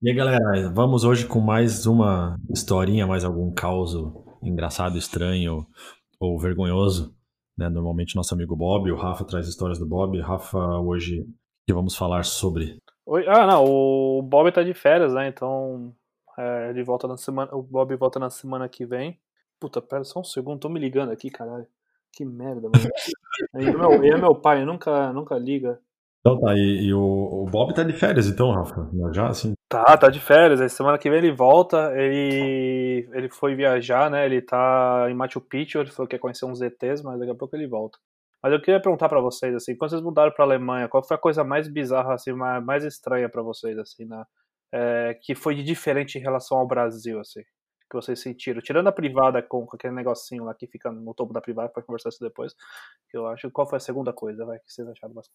E aí, galera, vamos hoje com mais uma historinha, mais algum caos engraçado, estranho ou vergonhoso. Né? Normalmente nosso amigo Bob, o Rafa traz histórias do Bob. Rafa, hoje que vamos falar sobre. Oi, ah, não, o Bob tá de férias, né? Então é, ele volta na semana. O Bob volta na semana que vem. Puta, pera só um segundo, tô me ligando aqui, caralho. Que merda, mano. Ele é meu, é meu pai, nunca, nunca liga. Então tá, e, e o, o, Bob tá de férias então, Rafa? Já assim? Tá, tá de férias. Aí semana que vem ele volta. Ele, ele foi viajar, né? Ele tá em Machu Picchu, ele falou que quer conhecer uns ETs, mas daqui a pouco ele volta. Mas eu queria perguntar para vocês, assim, quando vocês mudaram pra Alemanha, qual foi a coisa mais bizarra, assim, mais, estranha para vocês, assim? É, que foi diferente em relação ao Brasil, assim? que vocês sentiram? Tirando a privada com, com aquele negocinho lá que fica no topo da privada, para conversar isso depois. Que eu acho. Qual foi a segunda coisa, vai, que vocês acharam mais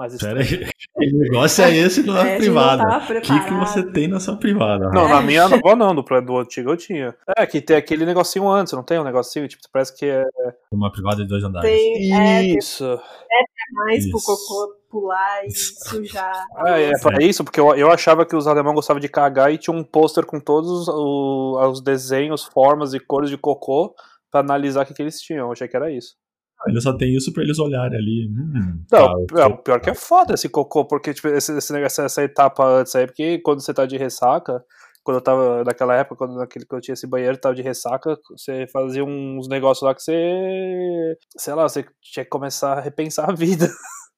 complicado? Mais Pera aí, que negócio é esse na é, privada? O que, que você tem na sua privada? Não, na minha não, não, do, do antigo eu tinha. É, que tem aquele negocinho antes, não tem um negocinho? Tipo, parece que é. Uma privada de dois andares. Tem, é, isso. É, mais isso. pro cocô pular e sujar. É, é pra isso, porque eu, eu achava que os alemães gostavam de cagar e tinha um pôster com todos os, os desenhos, formas e cores de cocô para analisar o que, que eles tinham. Eu achei que era isso. Ele só tem isso pra eles olharem ali. Hum, não, tá, é, o pior que é foda esse cocô, porque tipo, esse, esse negócio, essa etapa antes aí, porque quando você tá de ressaca, quando eu tava naquela época, quando naquele que eu tinha esse banheiro, tava de ressaca, você fazia uns negócios lá que você, sei lá, você tinha que começar a repensar a vida.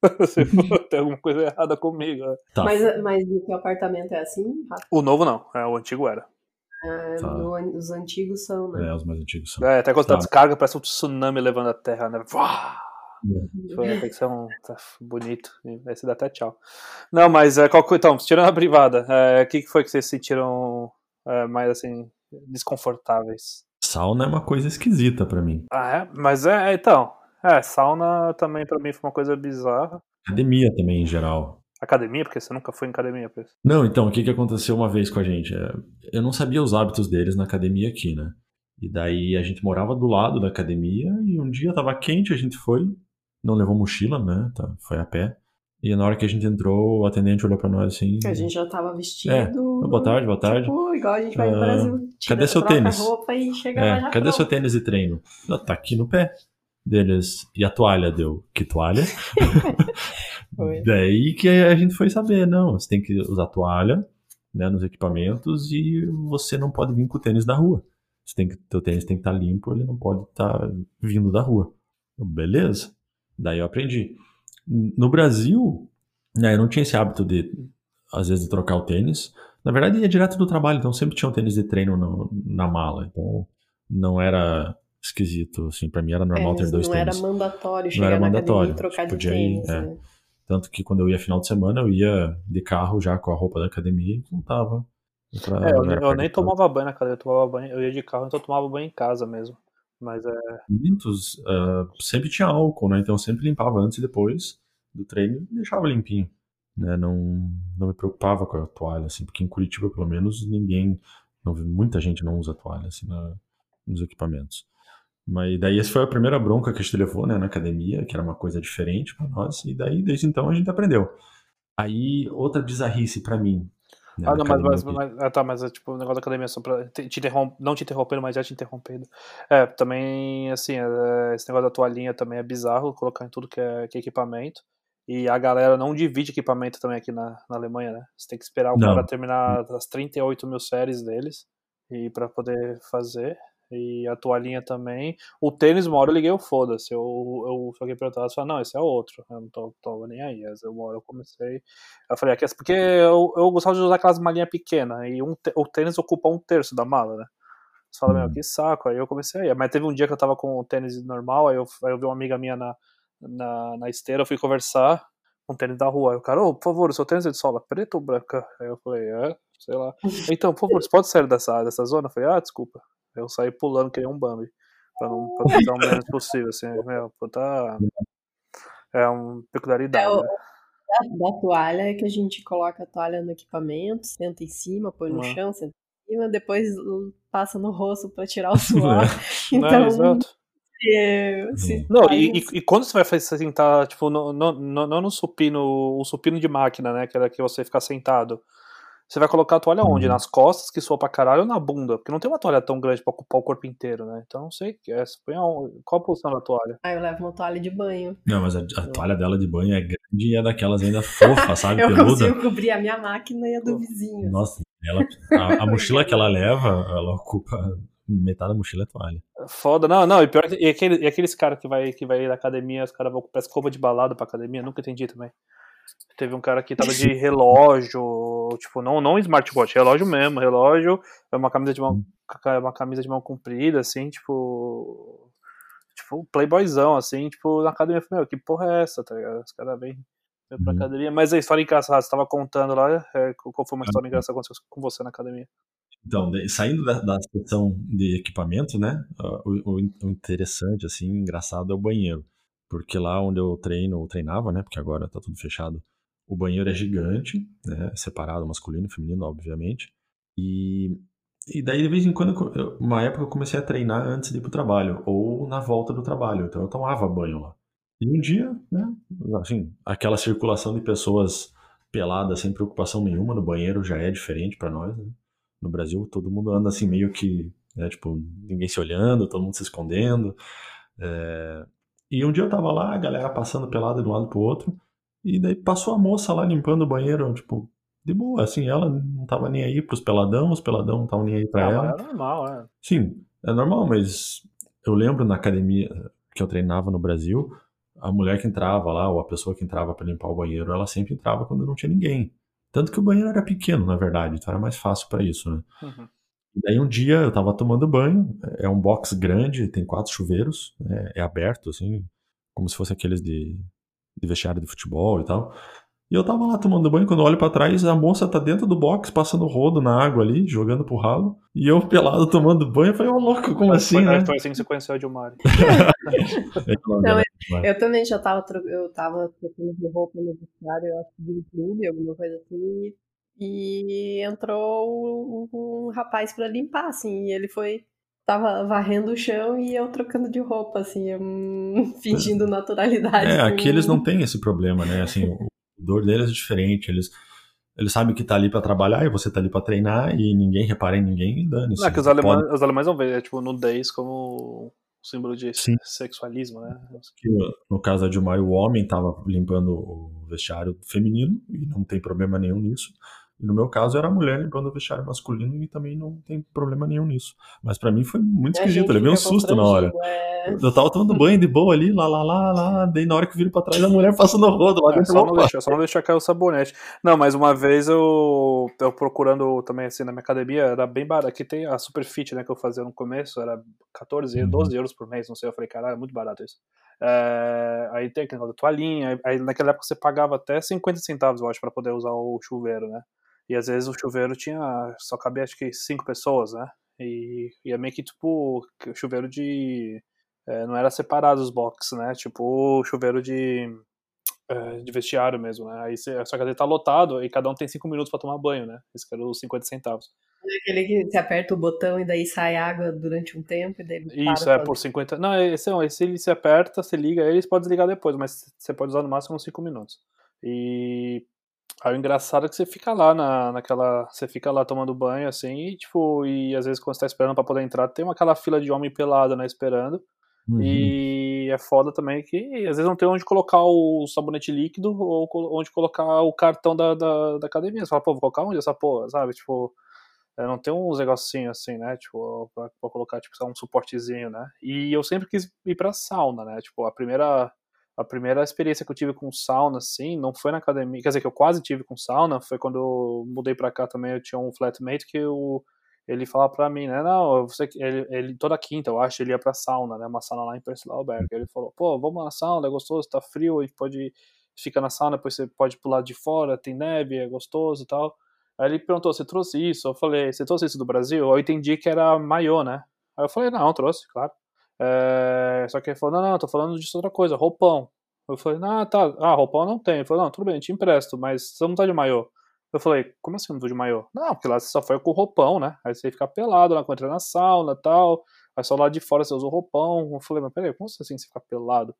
tem alguma coisa errada comigo. Né? Tá. Mas, mas o teu apartamento é assim? O novo não, é, o antigo era. Ah, tá. no, os antigos são, né? É, os mais antigos são. É, até quando tá. tá descarga, parece um tsunami levando a terra, né? É. Foi, tem que ser um tá bonito. Aí você dá até tchau. Não, mas é, qual, então, tirando a privada, o é, que, que foi que vocês sentiram é, mais assim, desconfortáveis? Sauna é uma coisa esquisita para mim. Ah, é? Mas é, então. É, sauna também para mim foi uma coisa bizarra. Academia também, em geral. Academia? Porque você nunca foi em academia, isso. Não, então, o que, que aconteceu uma vez com a gente? É, eu não sabia os hábitos deles na academia aqui, né? E daí a gente morava do lado da academia e um dia tava quente, a gente foi, não levou mochila, né? Tá, foi a pé. E na hora que a gente entrou, o atendente olhou pra nós assim. A gente já tava vestido. É, boa tarde, boa tarde. Tipo, igual a gente vai uh, no ah, Brasil. Cadê seu tênis? Roupa e chega é, cadê pronto. seu tênis de treino? Tá aqui no pé deles. E a toalha deu. Que toalha? Daí que a gente foi saber, não, você tem que usar toalha né, nos equipamentos e você não pode vir com o tênis da rua. Você tem que, teu tênis tem que estar tá limpo, ele não pode estar tá vindo da rua. Beleza. Daí eu aprendi. No Brasil, né, eu não tinha esse hábito de, às vezes, de trocar o tênis. Na verdade, ia direto do trabalho, então sempre tinha um tênis de treino no, na mala. Então não era esquisito, assim, para mim era normal é, ter dois não tênis. Não era mandatório chegar não era mandatório. e trocar de tênis. Ir, é. né? Tanto que quando eu ia final de semana, eu ia de carro já com a roupa da academia e voltava. Pra, é, eu, eu nem tomava banho na academia, eu tomava banho, eu ia de carro, então eu tomava banho em casa mesmo. Mas é. Muitos uh, sempre tinha álcool, né? Então eu sempre limpava antes e depois do treino e deixava limpinho. Né? Não, não me preocupava com a toalha, assim, porque em Curitiba, pelo menos, ninguém. Não, muita gente não usa toalha assim, na, nos equipamentos. Mas daí essa foi a primeira bronca que a gente levou, né, na academia, que era uma coisa diferente para nós, e daí desde então a gente aprendeu. Aí outra bizarrice para mim. Né, ah, não, mas, mas, mas, ah, tá, mas é tipo o negócio da academia só pra te, não te interrompendo, mas já te interrompendo. É, também, assim, é, esse negócio da toalhinha também é bizarro, colocar em tudo que é, que é equipamento. E a galera não divide equipamento também aqui na, na Alemanha, né? Você tem que esperar o não. cara terminar as 38 mil séries deles e para poder fazer e a toalhinha também. O tênis, uma hora eu liguei o foda-se. Eu, eu, alguém perguntar, eu falei, não, esse é outro. Eu não tô, tô nem aí. Uma hora eu comecei. Eu falei, aqui, porque eu, eu gostava de usar aquelas malinhas pequenas. E um, o tênis ocupa um terço da mala, né? Você fala, meu, uhum. que saco. Aí eu comecei aí. Mas teve um dia que eu tava com o tênis normal, aí eu, aí eu vi uma amiga minha na, na, na esteira, eu fui conversar com o tênis da rua. Aí o cara, ô, oh, por favor, o seu tênis é de sola preta ou branca? Aí eu falei, é, sei lá. Então, por favor, você pode sair dessa, dessa zona? Eu falei, ah, desculpa. Eu saí pulando que nem um Bambi. Pra não pra ficar o menos possível, assim. Meu, pô, tá. É uma peculiaridade. É, o- né? Da, da toalha é que a gente coloca a toalha no equipamento, senta em cima, põe no Ah. chão, senta em cima, depois passa no rosto pra tirar o suor. Né, Então, exato. se, se Não, e, e, e quando você vai fazer sentar, tipo, no, no, no, não no supino, o supino de máquina, né? Que era que você ficar sentado. Você vai colocar a toalha onde? Uhum. Nas costas, que soa pra caralho, ou na bunda? Porque não tem uma toalha tão grande pra ocupar o corpo inteiro, né? Então não sei. É, você põe aonde- qual a posição da toalha? Aí eu levo uma toalha de banho. Não, mas a, a toalha dela de banho é grande e é daquelas ainda fofa, sabe? Eu Peluda. consigo cobrir a minha máquina e a do vizinho. Nossa, ela, a, a mochila que ela leva, ela ocupa metade da mochila é toalha. Foda, não, não, e pior que e, aquele, e aqueles caras que vai, que vai na academia, os caras vão com escova de balada pra academia, nunca entendi também. Teve um cara que tava de relógio, tipo, não, não smartwatch, relógio mesmo, relógio, é uma camisa de mão, é uma camisa de mão comprida, assim, tipo. Tipo, playboyzão, assim, tipo, na academia, eu falei, meu, que porra é essa, tá ligado? Os caras vêm pra Uhum. academia. Mas a história engraçada, você tava contando lá, é, qual foi uma história engraçada que aconteceu com você na academia? Então, saindo da, da seção de equipamento, né? ah, O, o o interessante, assim, engraçado é o banheiro. Porque lá onde eu treino, eu treinava, né? Porque agora tá tudo fechado. O banheiro é gigante, né? Separado, masculino e feminino, obviamente. E, e daí, de vez em quando, eu uma época eu comecei a treinar antes de ir pro trabalho, ou na volta do trabalho. Então eu tomava banho lá. E um dia, né? Assim, aquela circulação de pessoas peladas sem preocupação nenhuma no banheiro já é diferente pra nós, né? No Brasil, todo mundo anda assim meio que, né, tipo, ninguém se olhando, todo mundo se escondendo. É, E um dia eu tava lá, a galera passando pelada de um lado pro outro, e daí passou a moça lá limpando o banheiro, tipo, de boa, assim, ela não tava nem aí pros peladão, os peladão não estavam nem aí pra Ah, ela. é normal, é. Sim, é normal, mas eu lembro na academia que eu treinava no Brasil, a mulher que entrava lá, ou a pessoa que entrava pra limpar o banheiro, ela sempre entrava quando não tinha ninguém. Tanto que o banheiro era pequeno, na verdade, então era mais fácil pra isso, né? Uhum. E daí um dia eu tava tomando banho, é um box grande, tem quatro chuveiros, né, é aberto, assim, como se fosse aqueles de, de vestiário de futebol e tal. E eu tava lá tomando banho, quando eu olho pra trás, a moça tá dentro do box, passando rodo na água ali, jogando pro ralo. E eu pelado tomando banho, eu falei, ô louco, como assim, foi, né? Foi assim que você conheceu a Dilmari. É Não, ela- Eu também já tava, eu tava trocando de roupa no vestiário, eu acho que de um clube, alguma coisa assim. E entrou um, um rapaz pra limpar, assim, e ele foi. Tava varrendo o chão e eu trocando de roupa, assim, hum, fingindo naturalidade. É, aqui eles não têm esse problema, né? Assim, o o dor deles é diferente. Eles, eles sabem que tá ali pra trabalhar e você tá ali pra treinar e ninguém repara em ninguém e dane-se. Não, é que os alemães, os alemães vão ver, é, tipo, nudez como símbolo de Sim. sexualismo, né? que no caso da Dilmar, o homem estava limpando o vestiário feminino e não tem problema nenhum nisso. E no meu caso era a mulher limpando o vestiário masculino e também não tem problema nenhum nisso. Mas pra mim foi muito A esquisito, eu levei um susto na hora. é. Eu tava tomando banho de boa ali, lá, lá, lá, lá, daí na hora que eu viro pra trás a mulher passando rodo lá É, dentro. só, não deixar, só não deixar cair o sabonete. Não, mas uma vez eu, eu procurando também assim na minha academia, era bem barato. Aqui tem a Superfit, né, que eu fazia no começo, era 14, Uhum. 12 euros por mês, não sei. Eu falei, caralho, é muito barato isso. É, aí tem aquele negócio da toalhinha, aí naquela época você pagava até 50 centavos, eu acho, pra poder usar o chuveiro, né? E às vezes o chuveiro tinha, só cabia acho que cinco pessoas, né? E, e é meio que tipo chuveiro de. é, não era separado os boxes, né? Tipo chuveiro de é, de vestiário mesmo, né? Aí você, só que ele tá lotado e cada um tem 5 minutos pra tomar banho, né? Esse que era os 50 centavos. Aquele que você aperta o botão e daí sai água durante um tempo e daí Isso, para é por 50. Não, esse, não, esse ele se aperta, você liga ele, você pode desligar depois, mas você pode usar no máximo uns 5 minutos. E aí o engraçado é que você fica lá na, naquela. Você fica lá tomando banho, assim, e tipo, e às vezes quando você tá esperando pra poder entrar, tem uma, aquela fila de homem pelado, né, esperando. Uhum. E é foda também que às vezes não tem onde colocar o sabonete líquido ou onde colocar o cartão da, da, da academia. Você fala, pô, vou colocar onde essa porra, sabe? Tipo, é, não tem uns negocinhos assim, né? Tipo, pra, pra colocar tipo, um suportezinho, né? E eu sempre quis ir pra sauna, né? Tipo, a primeira, a primeira experiência que eu tive com sauna, assim, não foi na academia. Quer dizer, que eu quase tive com sauna, foi quando eu mudei pra cá também. Eu tinha um flatmate que eu ele fala pra mim, né, não, você, ele, ele, toda quinta, eu acho, ele ia pra sauna, né, uma sauna lá em Prenzlauer Berg, ele falou, pô, vamos na sauna, é gostoso, tá frio, a gente pode, fica na sauna, depois você pode pular de fora, tem neve, é gostoso e tal, aí ele perguntou, você trouxe isso? Eu falei, você trouxe isso do Brasil? Eu entendi que era maiô, né, Aí eu falei, não, trouxe, claro. É, só que ele falou, não, não, tô falando disso outra coisa, roupão. Eu falei, ah, tá, ah, roupão não tem. Ele falou, não, tudo bem, te empresto, mas você não tá de maiô. Eu falei, como assim não tô de maiô? Não, porque lá você só foi com roupão, né? Aí você fica pelado lá quando entra na sauna e tal. Aí só lá de fora você usa o roupão. Eu falei, mas peraí, como assim você fica pelado?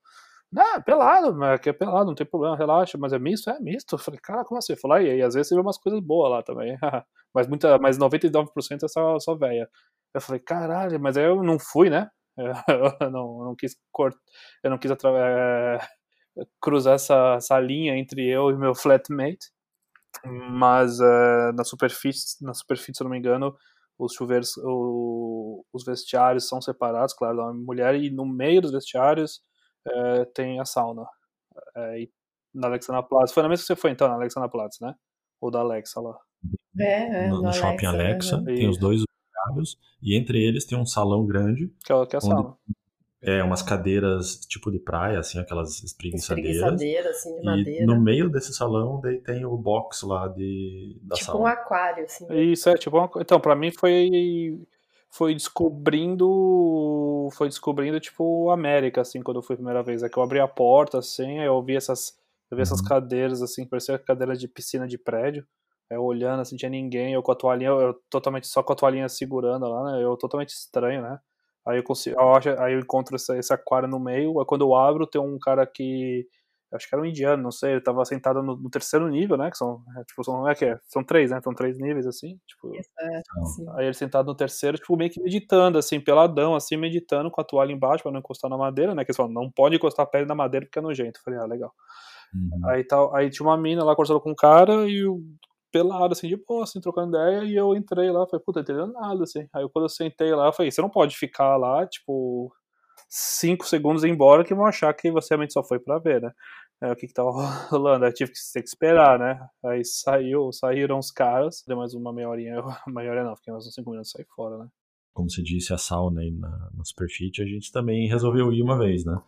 Não, pelado, mas aqui é pelado, não tem problema, relaxa, mas é misto? É misto. Eu falei, cara, como assim? Eu falei, e aí, às vezes você vê umas coisas boas lá também. mas, muita, mas 99% é só, só velha. Eu falei, caralho, mas aí eu não fui, né? Eu não, não quis cortar, eu não quis é, cruzar essa, essa linha entre eu e meu flatmate. Mas uh, na superfície, na superfície, se eu não me engano, os chuveiros, o, os vestiários são separados, claro, da mulher, e no meio dos vestiários uh, tem a sauna. Uh, na Alexandra Platz. Foi na mesma que você foi então, na Alexandra Platz, né? Ou da Alexa lá. É, é no, no shopping Alexa, Alexa tem os dois e entre eles tem um salão grande. Que é, que é a sauna. É, umas cadeiras tipo de praia, assim, aquelas espreguiçadeiras. Espreguiçadeira, assim, de e madeira. no meio desse salão, daí tem o box lá de, da tipo sala. um aquário, assim. Isso, é, tipo uma, Então, pra mim foi... Foi descobrindo... Foi descobrindo, tipo, América, assim, quando eu fui a primeira vez. É que eu abri a porta, assim, aí eu vi essas... Eu vi essas Uhum. cadeiras, assim, parecia cadeira de piscina de prédio. Eu olhando, assim, tinha ninguém, eu com a toalhinha, eu totalmente só com a toalhinha segurando lá, né? Eu totalmente estranho, né? Aí eu consigo, eu acho, aí eu encontro esse, esse aquário no meio, aí quando eu abro tem um cara que acho que era um indiano, não sei, ele tava sentado no, no terceiro nível, né? Que são, é, tipo, são, é que é, são três, né? São três níveis assim, tipo. É. Aí ele sentado no terceiro, tipo, meio que meditando, assim, peladão, assim, meditando com a toalha embaixo pra não encostar na madeira, né? Que eles falam, não pode encostar a pele na madeira porque é nojento. Eu falei, ah, legal. Uhum. Aí, tal, aí tinha uma mina lá conversando com um cara e o pelado, assim, de boa, assim, trocando ideia, e eu entrei lá, falei, puta, não entendendo nada, assim. Aí quando eu sentei lá, eu falei, você não pode ficar lá, tipo, cinco segundos embora que vão achar que você realmente só foi pra ver, né? É, o que que tava rolando, aí tive que ter que esperar, né? Aí saiu, saíram os caras, deu mais uma meia horinha, eu, meia hora não, fiquei mais uns cinco minutos saí fora, né? Como você disse, a sauna aí na, na Superfit, a gente também resolveu ir uma vez, né?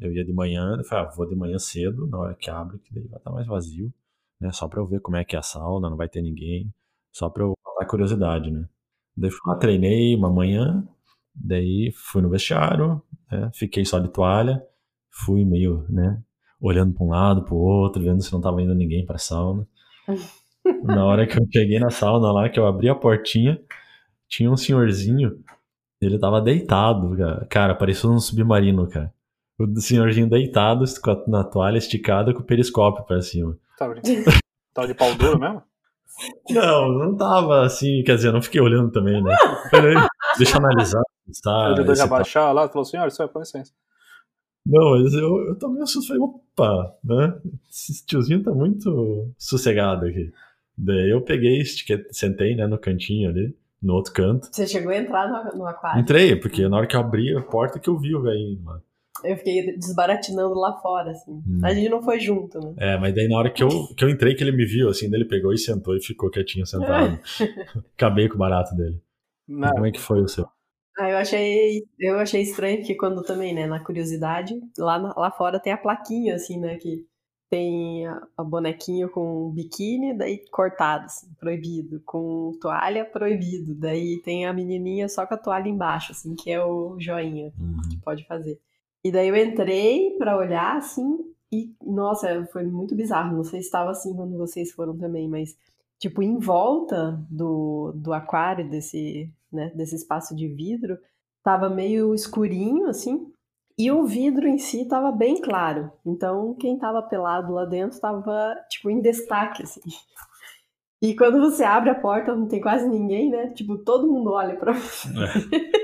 Eu ia de manhã, eu falei, ah, vou de manhã cedo, na hora que abre, que daí vai estar mais vazio, né? Só pra eu ver como é que é a sauna, não vai ter ninguém, só pra eu matar a curiosidade, né? Daí fui lá, treinei uma manhã, daí fui no vestiário, né? Fiquei só de toalha, fui meio, né? Olhando pra um lado, pro outro, vendo se não tava indo ninguém pra sauna. Na hora que eu cheguei na sauna lá, que eu abri a portinha, tinha um senhorzinho, ele tava deitado, cara. Cara, parecia um submarino, cara. O senhorzinho deitado, na toalha esticada, com o periscópio pra cima. Tá brincando? Tava de pau duro mesmo? Não, não tava assim, quer dizer, eu não fiquei olhando também, né? Peraí, deixa eu analisar. Tá, Ele tentou esse já tá- baixar lá, falou, senhor, isso é com licença. Não, mas eu, eu também assusto, falei, opa, né? Esse tiozinho tá muito sossegado aqui. Daí eu peguei, estiquei, sentei, né, no cantinho ali, no outro canto. Você chegou a entrar no, no aquário. Entrei, porque na hora que eu abri a porta que eu vi o velhinho lá. Eu fiquei desbaratinando lá fora, assim. Hum. A gente não foi junto, né? É, mas daí na hora que eu, que eu entrei, que ele me viu, assim, ele pegou e sentou e ficou quietinho sentado. Acabei com o barato dele. Não, como é que foi o seu? Ah, eu achei, eu achei estranho porque quando também, né, na curiosidade, lá, lá fora tem a plaquinha, assim, né, que tem a, a bonequinho com biquíni, daí cortado, assim, proibido, com toalha, proibido, daí tem a menininha só com a toalha embaixo, assim, que é o joinha Uhum. que pode fazer. E daí eu entrei pra olhar, assim, e, nossa, foi muito bizarro, não sei se estava assim quando vocês foram também, mas, tipo, em volta do, do aquário, desse, né, desse espaço de vidro, tava meio escurinho, assim, e o vidro em si tava bem claro. Então, quem tava pelado lá dentro tava, tipo, em destaque, assim. E quando você abre a porta, não tem quase ninguém, né? Tipo, todo mundo olha pra você.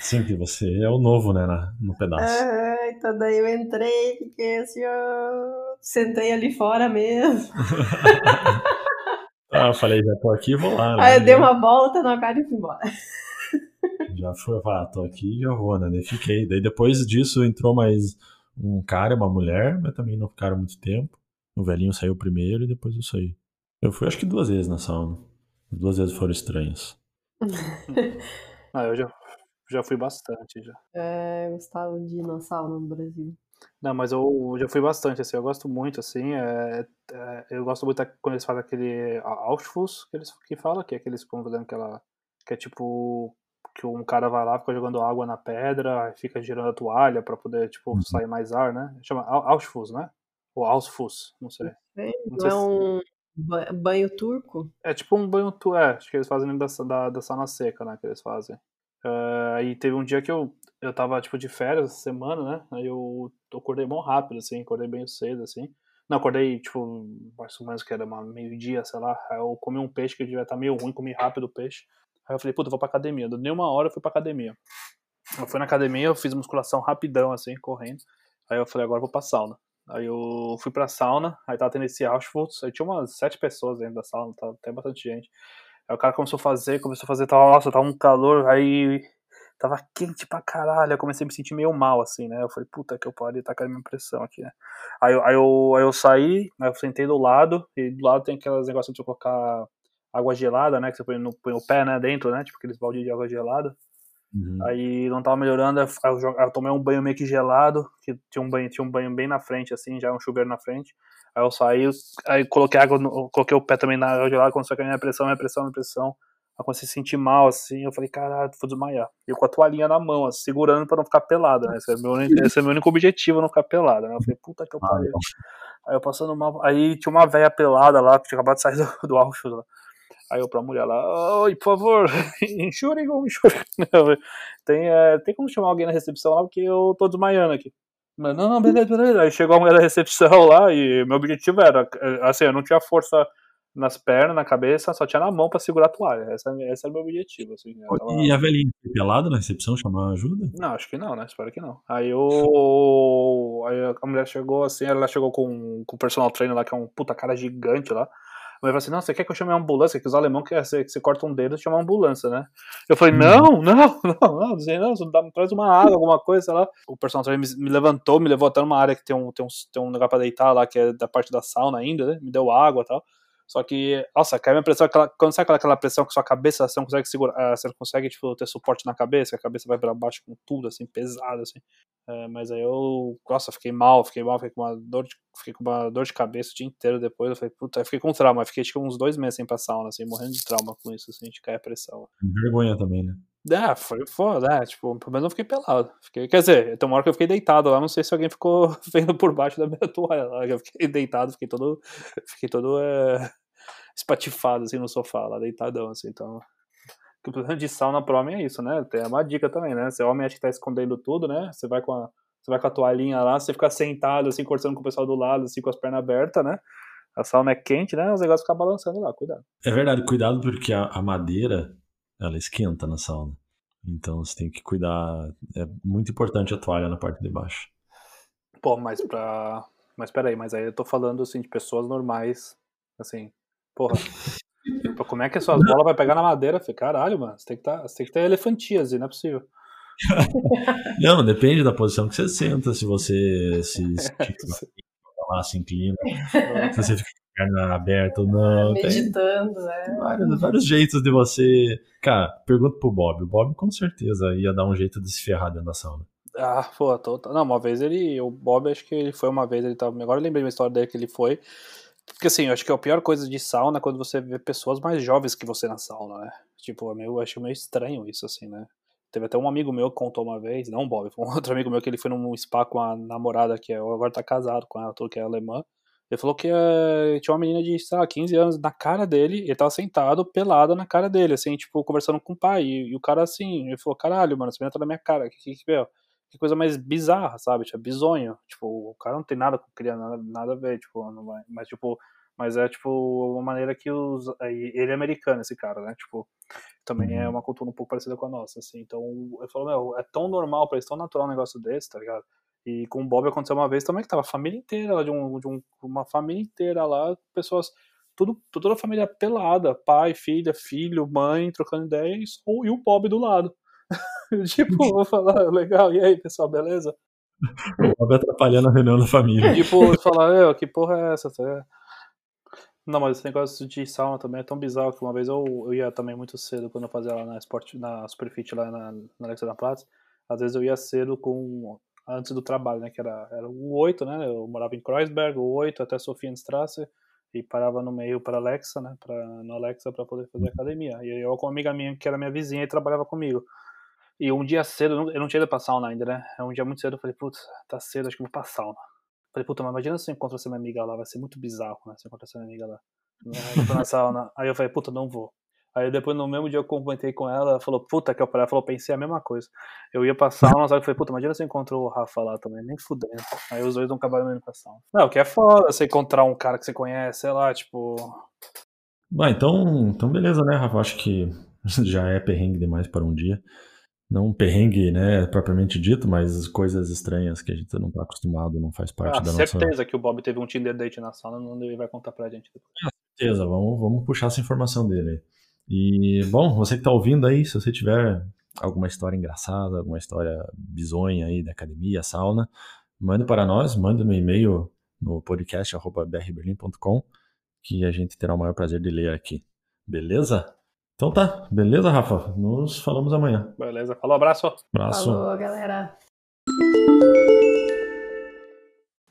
Sim, que você é o novo, né, na- no pedaço. Ah, então daí eu entrei, fiquei assim, ó, sentei ali fora mesmo. Ah, eu falei, já tô aqui, vou lá. né? Aí eu dei uma volta no aquário e fui embora. Já eu falei, ah, tô aqui já vou, né? Daí fiquei. Daí depois disso entrou mais um cara e uma mulher, mas também não ficaram muito tempo. O velhinho saiu primeiro e depois eu saí. Eu fui acho que duas vezes na sauna. As duas vezes foram estranhas. ah, eu já, já fui bastante, já. É, eu gostava de ir na sauna no Brasil. Não, mas eu já fui bastante, assim, eu gosto muito, assim, é, é, eu gosto muito quando eles fazem aquele a- Auschwitz, que eles que fala, que é aqueles fazendo aquela, que é tipo, que um cara vai lá, fica jogando água na pedra, fica girando a toalha para poder, tipo, Uhum. sair mais ar, né? Chama Au- Auschwitz, né? Ou Ausfuss, não sei. Não, Não sei é se- um ba- banho turco? É tipo um banho, tu- é, acho que eles fazem da, da, da sauna seca, né, que eles fazem. É, aí teve um dia que eu, eu tava, tipo, de férias, essa semana, né, aí eu, acordei bem rápido, assim, acordei bem cedo, assim. Não, acordei, tipo, mais ou menos que era meio-dia, sei lá, aí eu comi um peixe que devia estar meio ruim, comi rápido o peixe. Aí eu falei, puta, vou pra academia. Deu nem uma hora, eu fui pra academia. Eu fui na academia, eu fiz musculação rapidão, assim, correndo. Aí eu falei, agora eu vou pra sauna. Aí eu fui pra sauna, aí tava tendo esse Auschwitz, aí tinha umas sete pessoas dentro da sauna, tava até bastante gente. Aí o cara começou a fazer, começou a fazer, tava, nossa, tava um calor, aí tava quente pra caralho, eu comecei a me sentir meio mal, assim, né? Eu falei, puta que eu pariu, tá caindo minha pressão aqui, né? Aí, eu- aí, eu, aí eu saí, aí eu sentei do lado, e do lado tem aqueles negócios de você colocar água gelada, né? Que você põe, no, põe o pé, né, dentro, né? Tipo aqueles baldes de água gelada. Uhum. Aí não tava melhorando, eu, aí eu tomei um banho meio que gelado, que tinha um banho, tinha um banho bem na frente, assim, já um chuveiro na frente. Aí eu saí, aí coloquei água, no, coloquei o pé também na água gelada, começou a cair minha pressão, minha pressão, minha pressão. Aí comecei a se sentir mal, assim, eu falei, caralho, vou desmaiar. E eu com a toalhinha na mão, assim, segurando pra não ficar pelado, né? Esse é, meu, esse é meu único objetivo, não ficar pelado, né? Eu falei, puta que eu Ah, pariu. legal. Aí eu passando mal. Aí tinha uma velha pelada lá, que tinha acabado de sair do, do Auschwitz lá. Aí eu pra mulher lá, oi, por favor, Entschuldigung, Entschuldigung. Tem, é, tem como chamar alguém na recepção lá, porque eu tô desmaiando aqui. Mas, não, não, beleza, beleza. Aí chegou a mulher da recepção lá e meu objetivo era, é, assim, eu não tinha força nas pernas, na cabeça, só tinha na mão pra segurar a toalha. Essa, esse era o meu objetivo, assim. tava- E a velhinha pelada na recepção chamar ajuda? não, acho que não, né? Espero que não. Aí eu. Aí a mulher chegou assim, ela chegou com, com o personal trainer lá, que é um puta cara gigante lá. Mulher falou assim: Não, você quer que eu chame a ambulância? Que os alemão querem que você corta um dedo e chama a ambulância, né? Eu falei: Não, não, não, não, dizem, não, dá- traz uma água, alguma coisa, sei lá. O personal trainer me, me levantou, me levou até numa área que tem um, tem, um, tem um lugar pra deitar lá, que é da parte da sauna ainda, né? Me deu água e tal. Só que, nossa, cai minha pressão, aquela, quando sai aquela, aquela pressão que sua cabeça, você não consegue segurar, ah, você não consegue, tipo, ter suporte na cabeça, a cabeça vai pra baixo com tudo, assim, pesado, assim. É, mas aí eu, nossa, fiquei mal, fiquei mal, fiquei com uma dor de, fiquei com uma dor de cabeça o dia inteiro depois, eu falei, puta, eu fiquei com trauma, fiquei, tipo, uns dois meses sem pra sauna, assim, morrendo de trauma com isso, assim, de cair a pressão. Vergonha também, né? É, foi foda, é, tipo, pelo menos eu fiquei pelado. Fiquei, quer dizer, tem uma hora que eu fiquei deitado lá, não sei se alguém ficou vendo por baixo da minha toalha lá, eu fiquei deitado, fiquei todo, fiquei todo é, espatifado, assim, no sofá, lá, deitadão, assim, então... O problema de sauna pro homem é isso, né? Tem uma dica também, né? Você homem acha que tá escondendo tudo, né? Você vai com a, você vai com a toalhinha lá, você fica sentado, assim, conversando com o pessoal do lado, assim, com as pernas abertas, né? A sauna é quente, né? Os negócios ficam balançando lá, cuidado. É verdade, cuidado porque a, a madeira, ela esquenta na sauna. Então você tem que cuidar. É muito importante a toalha na parte de baixo. Pô, mas pra. Mas peraí, mas aí eu tô falando assim de pessoas normais. Assim, porra. Pô, Como é que as suas bolas vai pegar na madeira? Falei, caralho, mano. Você tem que, tá, você tem que ter elefantíase, não é possível. Não, depende da posição que você senta, se você se estica lá, se inclina, se você fica com a perna aberta ou não. Tem, Meditando, né? tem vários, vários jeitos de você. Cara, pergunta pro Bob. O Bob com certeza ia dar um jeito de se ferrar dentro da sauna. Ah, pô, tô, tô- não, uma vez ele, o Bob, acho que ele foi uma vez, ele tava, agora eu lembrei uma história dele que ele foi, porque assim, eu acho que a pior coisa de sauna é quando você vê pessoas mais jovens que você na sauna, né, tipo, é meio, eu acho meio estranho isso, assim, né, teve até um amigo meu que contou uma vez, não Bob, um outro amigo meu que ele foi num spa com a namorada que é, agora tá casado com ela, que é alemã, ele falou que eh, tinha uma menina de, sei lá, 15 anos na cara dele, ele tava sentado, pelada na cara dele, assim, tipo, conversando com o pai, e, e o cara assim, ele falou, caralho, mano, essa menina tá na minha cara, que que, que, que coisa mais bizarra, sabe? Tipo, é bizonho. Tipo, o cara não tem nada com criança, nada, nada a ver, tipo, não vai. Mas, tipo, mas é, tipo, uma maneira que os. Ele é americano, esse cara, né? Tipo, também é Uhum. uma cultura um pouco parecida com a nossa, assim. Então, eu falo, meu, é tão normal pra eles, tão natural um negócio desse, tá ligado? E com o Bob aconteceu uma vez também que tava a família inteira lá, de, um, de um, uma família inteira lá, pessoas. Tudo, toda a família pelada, pai, filha, filho, mãe, trocando ideias, e o Bob do lado. tipo, vou falar, legal, e aí, pessoal, beleza? Bob atrapalhando a reunião da família. Tipo, falar, eu, que porra é essa? tá? Não, mas esse negócio de sauna também é tão bizarro que uma vez eu, eu ia também muito cedo quando eu fazia lá na Sport, na Superfit lá na, na Alexandra Platz. Às vezes eu ia cedo com antes do trabalho, né? Que era, era o 8, né? Eu morava em Kreuzberg, o 8 até Sofienstrasse e parava no meio para Alexa, né? Pra, no Alexa para poder fazer academia. E eu com uma amiga minha que era minha vizinha e trabalhava comigo. E um dia cedo, eu não tinha ido pra sauna ainda, né? É um dia muito cedo, eu falei, putz, tá cedo, acho que vou pra sauna. Falei, puta, mas imagina se eu encontro essa minha amiga lá, vai ser muito bizarro, né? Se eu encontrar essa minha amiga lá. Aí eu na sauna. Aí eu falei, puta, não vou. Aí depois no mesmo dia eu comentei com ela, ela falou, puta que eu falei, ela falou, pensei a mesma coisa. Eu ia pra sauna, só que eu falei, puta, imagina se eu encontrou o Rafa lá também, nem fudendo. Aí os dois não acabaram indo pra sauna. Não, que é foda você encontrar um cara que você conhece, sei lá, tipo. Bom, então, então beleza, né, Rafa? Acho que já é perrengue demais para um dia. Não um perrengue, né, propriamente dito, mas coisas estranhas que a gente não tá acostumado, não faz parte ah, da nossa... certeza que o Bob teve um Tinder date na sala, não ele vai contar pra gente. Ah, certeza, vamos, vamos puxar essa informação dele. E, bom, você que tá ouvindo aí, se você tiver alguma história engraçada, alguma história bizonha aí da academia, sauna, mande para nós, mande no e-mail no podcast.brberlim.com que a gente terá o maior prazer de ler aqui. Beleza? Então tá, beleza, Rafa? Nos falamos amanhã. Beleza, falou, abraço. Abraço. Falou, galera.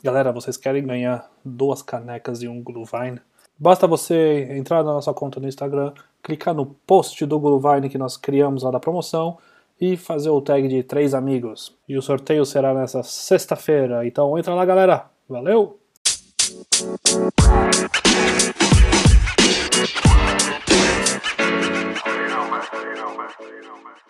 Galera, vocês querem ganhar duas canecas e um Glühwein? Basta você entrar na nossa conta no Instagram, clicar no post do Glühwein que nós criamos lá da promoção e fazer o tag de três amigos. E o sorteio será nessa sexta-feira. Então entra lá, galera. Valeu! you know, man.